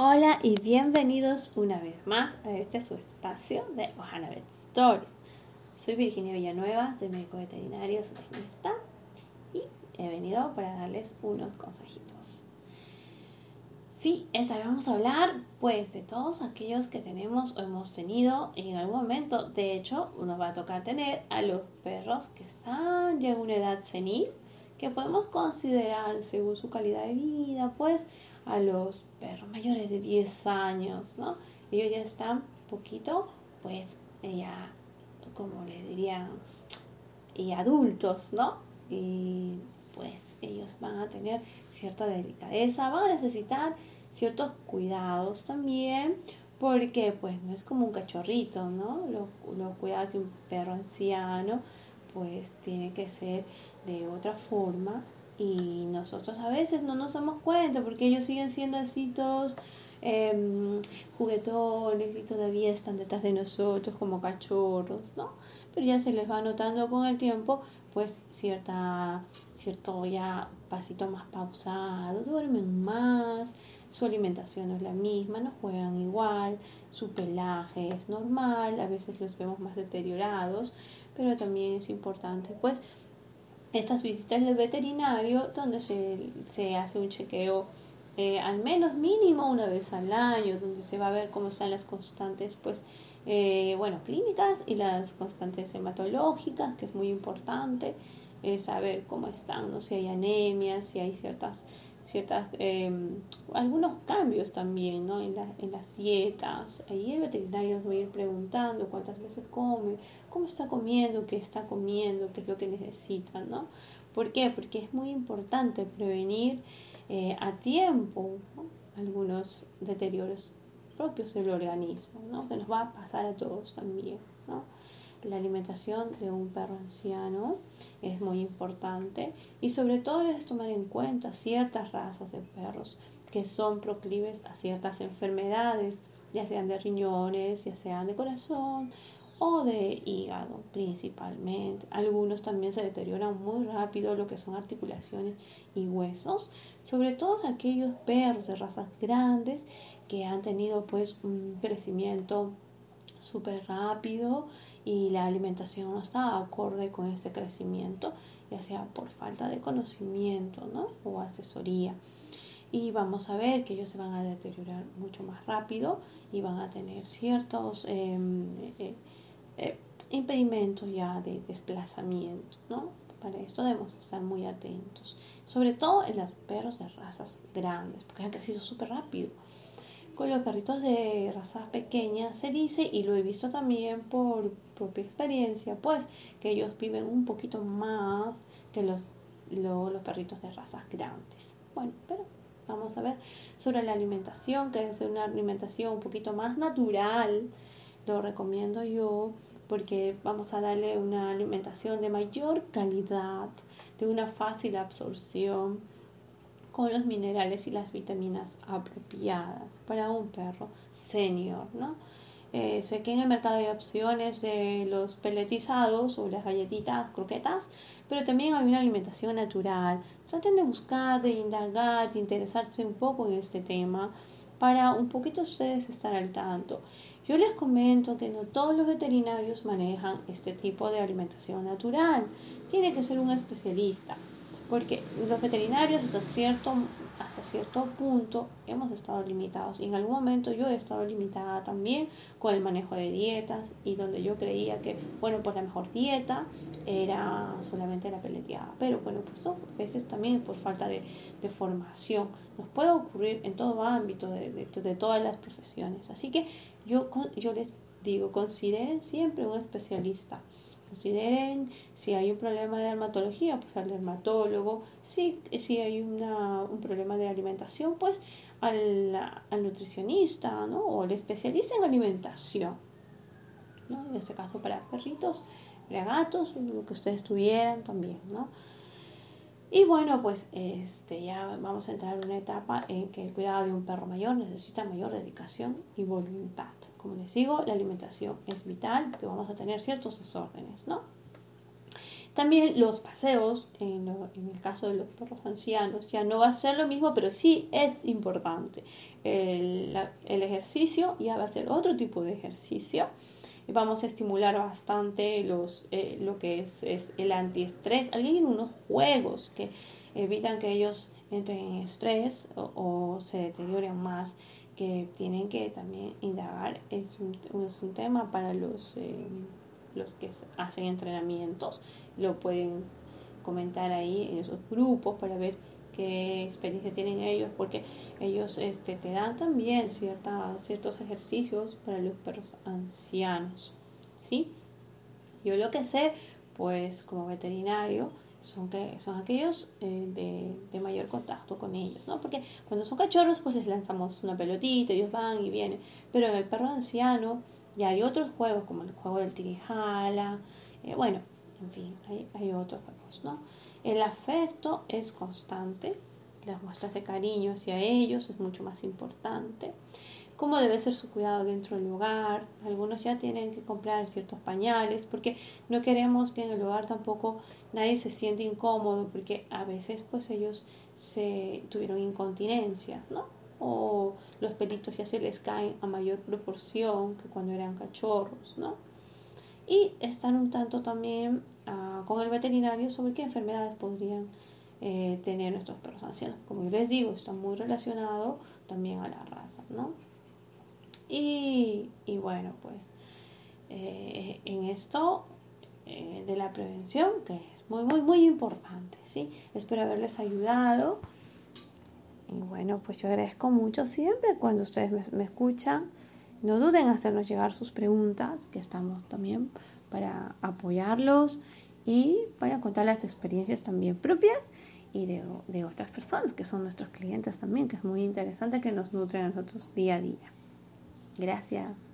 Hola y bienvenidos una vez más a este su espacio de Ohana Vet Story. Soy Virginia Villanueva, soy médico veterinario zootecnista y he venido para darles unos consejitos. Sí, esta vez vamos a hablar pues de todos aquellos que tenemos o hemos tenido en algún momento. De hecho, nos va a tocar tener a los perros que están ya en una edad senil, que podemos considerar según su calidad de vida, pues a los perros mayores de 10 años, ¿no? Ellos ya están poquito, pues, ya, como le dirían, y adultos, ¿no? Y pues ellos van a tener cierta delicadeza, van a necesitar ciertos cuidados también, porque pues no es como un cachorrito, ¿no? Los, los cuidados de un perro anciano, pues tiene que ser de otra forma y nosotros a veces no nos damos cuenta porque ellos siguen siendo así todos em, juguetones y todavía están detrás de nosotros como cachorros, ¿no? Pero ya se les va notando con el tiempo pues cierta, cierto ya pasito más pausado, duermen más, su alimentación no es la misma, no juegan igual, su pelaje es normal, a veces los vemos más deteriorados, pero también es importante pues estas visitas del veterinario donde se, se hace un chequeo eh, al menos mínimo una vez al año, donde se va a ver cómo están las constantes, pues, eh, bueno, clínicas y las constantes hematológicas, que es muy importante, eh, saber cómo están, no si hay anemia, si hay ciertas ciertas em, algunos cambios también ¿no? en, en las dietas ahí el veterinario nos va a ir preguntando cuántas veces come cómo está comiendo qué está comiendo qué es lo que necesita no ¿por qué? porque es muy importante prevenir eh, a tiempo algunos deterioros propios del organismo ¿no? que nos va a pasar a todos también ¿no? La alimentación de un perro anciano es muy importante y sobre todo es tomar en cuenta ciertas razas de perros que son proclives a ciertas enfermedades, ya sean de riñones, ya sean de corazón o de hígado principalmente. Algunos también se deterioran muy rápido lo que son articulaciones y huesos, sobre todo aquellos perros de razas grandes que han tenido pues un crecimiento súper rápido y la alimentación no está acorde con ese crecimiento, ya sea por falta de conocimiento ¿no? o asesoría. Y vamos a ver que ellos se van a deteriorar mucho más rápido y van a tener ciertos em, eh, eh, impedimentos ya de desplazamiento. ¿no? Para esto debemos estar muy atentos, sobre todo en los perros de razas grandes, porque han crecido súper rápido con los perritos de razas pequeñas se dice, y lo he visto también por propia experiencia, pues que ellos viven un poquito más que los, los perritos de razas grandes. Bueno, pero vamos a ver sobre la alimentación, que es una alimentación un poquito más natural. Lo recomiendo yo porque vamos a darle una alimentación de mayor calidad, de una fácil absorción con los minerales y las vitaminas apropiadas para un perro senior, ¿no? Eh, sé que en el mercado hay opciones de los peletizados o las galletitas, croquetas, pero también hay una alimentación natural. Traten de buscar, de indagar, de interesarse un poco en este tema para un poquito ustedes estar al tanto. Yo les comento que no todos los veterinarios manejan este tipo de alimentación natural. Tiene que ser un especialista porque los veterinarios hasta cierto, hasta cierto punto hemos estado limitados. Y en algún momento yo he estado limitada también con el manejo de dietas y donde yo creía que, bueno, pues la mejor dieta era solamente la peleteada, pero bueno, pues a veces también por falta de, de, formación nos puede ocurrir en todo ámbito de, de, de todas las profesiones, así que yo, yo les digo, consideren siempre un especialista Consideren si hay un problema de dermatología, pues al dermatólogo. Si, si hay una, un problema de alimentación, pues al, al nutricionista ¿no? o al especialista en alimentación. ¿no? En este caso para perritos, para gatos, lo que ustedes tuvieran también. ¿no? Y bueno, pues este, ya vamos a entrar en una etapa en que el cuidado de un perro mayor necesita mayor dedicación y voluntad. Como les digo, la alimentación es vital porque vamos a tener ciertos desórdenes, ¿no? También los paseos, en, el caso de los perros ancianos, ya no va a ser lo mismo, pero sí es importante. El, ejercicio ya va a ser otro tipo de ejercicio. Vamos a estimular bastante los, eh, lo que es, es el antiestrés. Alguien unos juegos que evitan que ellos entren en estrés o, se deterioren más que tienen que también indagar es un, es un tema para los eh, los que hacen entrenamientos lo pueden comentar ahí en esos grupos para ver qué experiencia tienen ellos, porque ellos este, te dan también cierta, ciertos ejercicios para los perros ancianos. ¿sí? Yo lo que sé, pues como veterinario, son, que, son aquellos eh, de, de, mayor contacto con ellos, ¿no? Porque cuando son cachorros, pues les lanzamos una pelotita, ellos van y vienen, pero en el perro anciano ya hay otros juegos como el juego del tirijala, eh, bueno, en fin, hay, otros juegos, ¿no? El afecto es constante, las muestras de cariño hacia ellos es mucho más importante. Cómo debe ser su cuidado dentro del hogar. Algunos ya tienen que comprar ciertos pañales porque no queremos que en el hogar tampoco nadie se siente incómodo porque a veces pues ellos se tuvieron incontinencia, ¿no? O los pelitos ya se les caen a mayor proporción que cuando eran cachorros, ¿no? Y estar un tanto también ah, con el veterinario sobre qué enfermedades podrían eh, tener nuestros perros ancianos. Como yo les digo, está muy relacionado también a la raza, ¿no? Y, bueno, pues eh, en esto eh, de la prevención, que es muy, muy, muy importante, ¿sí? Espero haberles ayudado. Y bueno, pues yo agradezco mucho siempre cuando ustedes me escuchan no duden en hacernos llegar sus preguntas, que estamos también para apoyarlos y para contar las experiencias también propias y de, de, otras personas que son nuestros clientes también, que es muy interesante que nos nutren a nosotros día a día. Gracias.